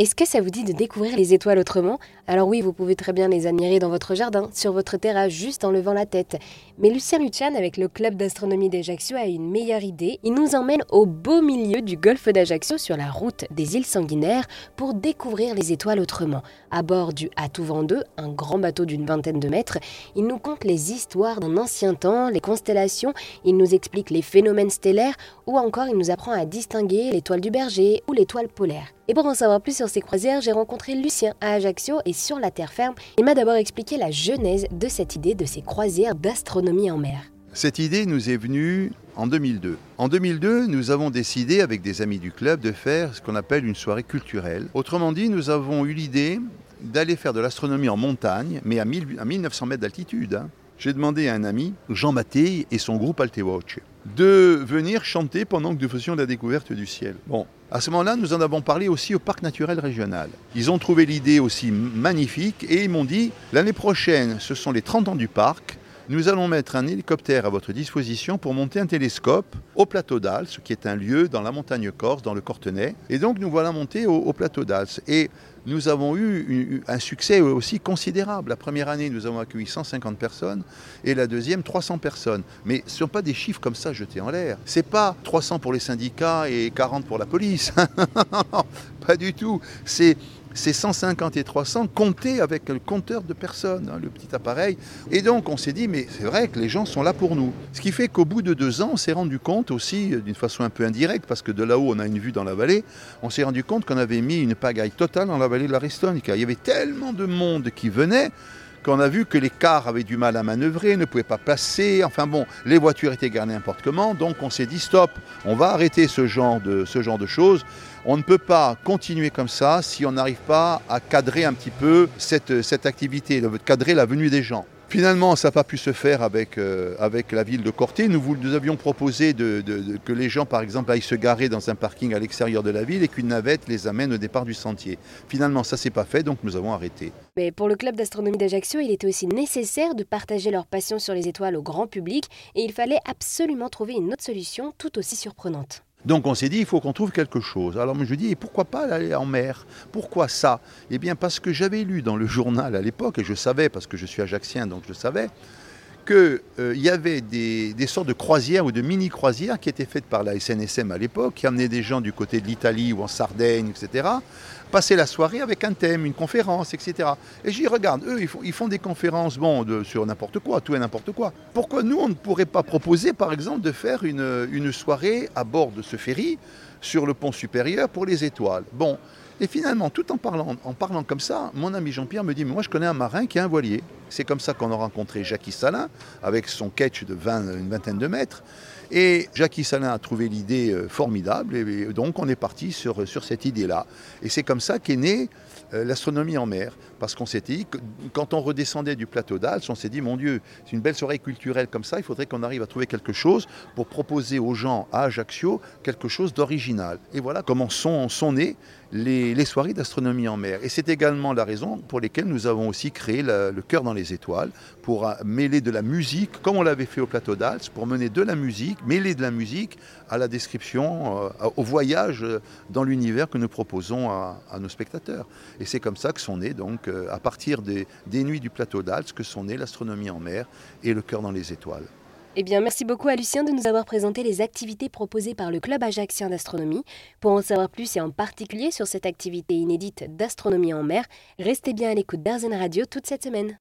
Est-ce que ça vous dit de découvrir les étoiles autrement? Alors oui, vous pouvez très bien les admirer dans votre jardin, sur votre terrasse, juste en levant la tête. Mais Lucien Luchan, avec le club d'astronomie d'Ajaccio, a une meilleure idée. Il nous emmène au beau milieu du golfe d'Ajaccio, sur la route des îles sanguinaires, pour découvrir les étoiles autrement. À bord du Atouvent 2, un grand bateau d'une vingtaine de mètres, il nous conte les histoires d'un ancien temps, les constellations, il nous explique les phénomènes stellaires, ou encore il nous apprend à distinguer l'étoile du berger ou l'étoile polaire. Et pour en savoir plus sur ces croisières, j'ai rencontré Lucien à Ajaccio et sur la terre ferme. Il m'a d'abord expliqué la genèse de cette idée de ces croisières d'astronomie en mer. Cette idée nous est venue en 2002. En 2002, nous avons décidé avec des amis du club de faire ce qu'on appelle une soirée culturelle. Autrement dit, nous avons eu l'idée d'aller faire de l'astronomie en montagne, mais à, 1900 mètres d'altitude. Hein. J'ai demandé à un ami, Jean Mattei et son groupe Altewatch, de venir chanter pendant que nous faisions la découverte du ciel. Bon, à ce moment-là, nous en avons parlé aussi au parc naturel régional. Ils ont trouvé l'idée aussi magnifique et ils m'ont dit l'année prochaine, ce sont les 30 ans du parc. Nous allons mettre un hélicoptère à votre disposition pour monter un télescope au plateau d'Als, qui est un lieu dans la montagne corse, dans le Cortenay. Et donc nous voilà montés au, plateau d'Als. Et nous avons eu un succès aussi considérable. La première année, nous avons accueilli 150 personnes et la deuxième, 300 personnes. Mais ce ne sont pas des chiffres comme ça jetés en l'air. Ce n'est pas 300 pour les syndicats et 40 pour la police. pas du tout. C'est c'est 150 et 300 comptés avec le compteur de personnes, hein, le petit appareil. Et donc on s'est dit, mais c'est vrai que les gens sont là pour nous. Ce qui fait qu'au bout de deux ans, on s'est rendu compte aussi, d'une façon un peu indirecte, parce que de là-haut on a une vue dans la vallée, on s'est rendu compte qu'on avait mis une pagaille totale dans la vallée de la Ristonica. Il y avait tellement de monde qui venait qu'on a vu que les cars avaient du mal à manœuvrer, ne pouvaient pas passer, enfin bon, les voitures étaient garées n'importe comment, donc on s'est dit stop, on va arrêter ce genre de, ce genre de choses. On ne peut pas continuer comme ça si on n'arrive pas à cadrer un petit peu cette, cette activité, cadrer la venue des gens. Finalement, ça n'a pas pu se faire avec, euh, la ville de Corté. Nous, avions proposé que les gens, par exemple, aillent se garer dans un parking à l'extérieur de la ville et qu'une navette les amène au départ du sentier. Finalement, ça ne s'est pas fait, donc nous avons arrêté. Mais pour le club d'astronomie d'Ajaccio, il était aussi nécessaire de partager leur passion sur les étoiles au grand public et il fallait absolument trouver une autre solution tout aussi surprenante. Donc on s'est dit, il faut qu'on trouve quelque chose. Alors je me dis, et pourquoi pas aller en mer? Pourquoi ça? Eh bien parce que j'avais lu dans le journal à l'époque, et je savais, parce que je suis ajaxien, donc je savais, qu'il euh, y avait des, sortes de croisières ou de mini-croisières qui étaient faites par la SNSM à l'époque, qui amenaient des gens du côté de l'Italie ou en Sardaigne, etc., passer la soirée avec un thème, une conférence, etc. Et j'y regarde, eux, ils font, des conférences bon, sur n'importe quoi, tout et n'importe quoi. Pourquoi nous, on ne pourrait pas proposer, par exemple, de faire une, soirée à bord de ce ferry, sur le pont supérieur, pour les étoiles? Bon, et finalement, tout en parlant, en parlant comme ça, mon ami Jean-Pierre me dit, mais moi je connais un marin qui a un voilier. C'est comme ça qu'on a rencontré Jackie Salin, avec son catch de 20, une vingtaine de mètres. Et Jackie Salin a trouvé l'idée euh, formidable, et donc on est parti sur, sur cette idée-là. Et c'est comme ça qu'est née euh, l'astronomie en mer, parce qu'on s'était dit, que, quand on redescendait du plateau d'Als, on s'est dit, mon Dieu, c'est une belle soirée culturelle comme ça, il faudrait qu'on arrive à trouver quelque chose pour proposer aux gens à Ajaccio quelque chose d'original. Et voilà comment sont, sont nées les, les soirées d'astronomie en mer. Et c'est également la raison pour laquelle nous avons aussi créé le cœur dans les étoiles, pour euh, mêler de la musique, comme on l'avait fait au plateau d'Als, pour mener de la musique, mêler de la musique à la description, euh, au voyage dans l'univers que nous proposons à, nos spectateurs. Et c'est comme ça que sont nés, donc, euh, à partir des, nuits du plateau d'Alps, que sont nés l'astronomie en mer et le cœur dans les étoiles. Eh bien, merci beaucoup à Lucien de nous avoir présenté les activités proposées par le Club Ajaxien d'astronomie. Pour en savoir plus et en particulier sur cette activité inédite d'astronomie en mer, restez bien à l'écoute d'Arzen Radio toute cette semaine.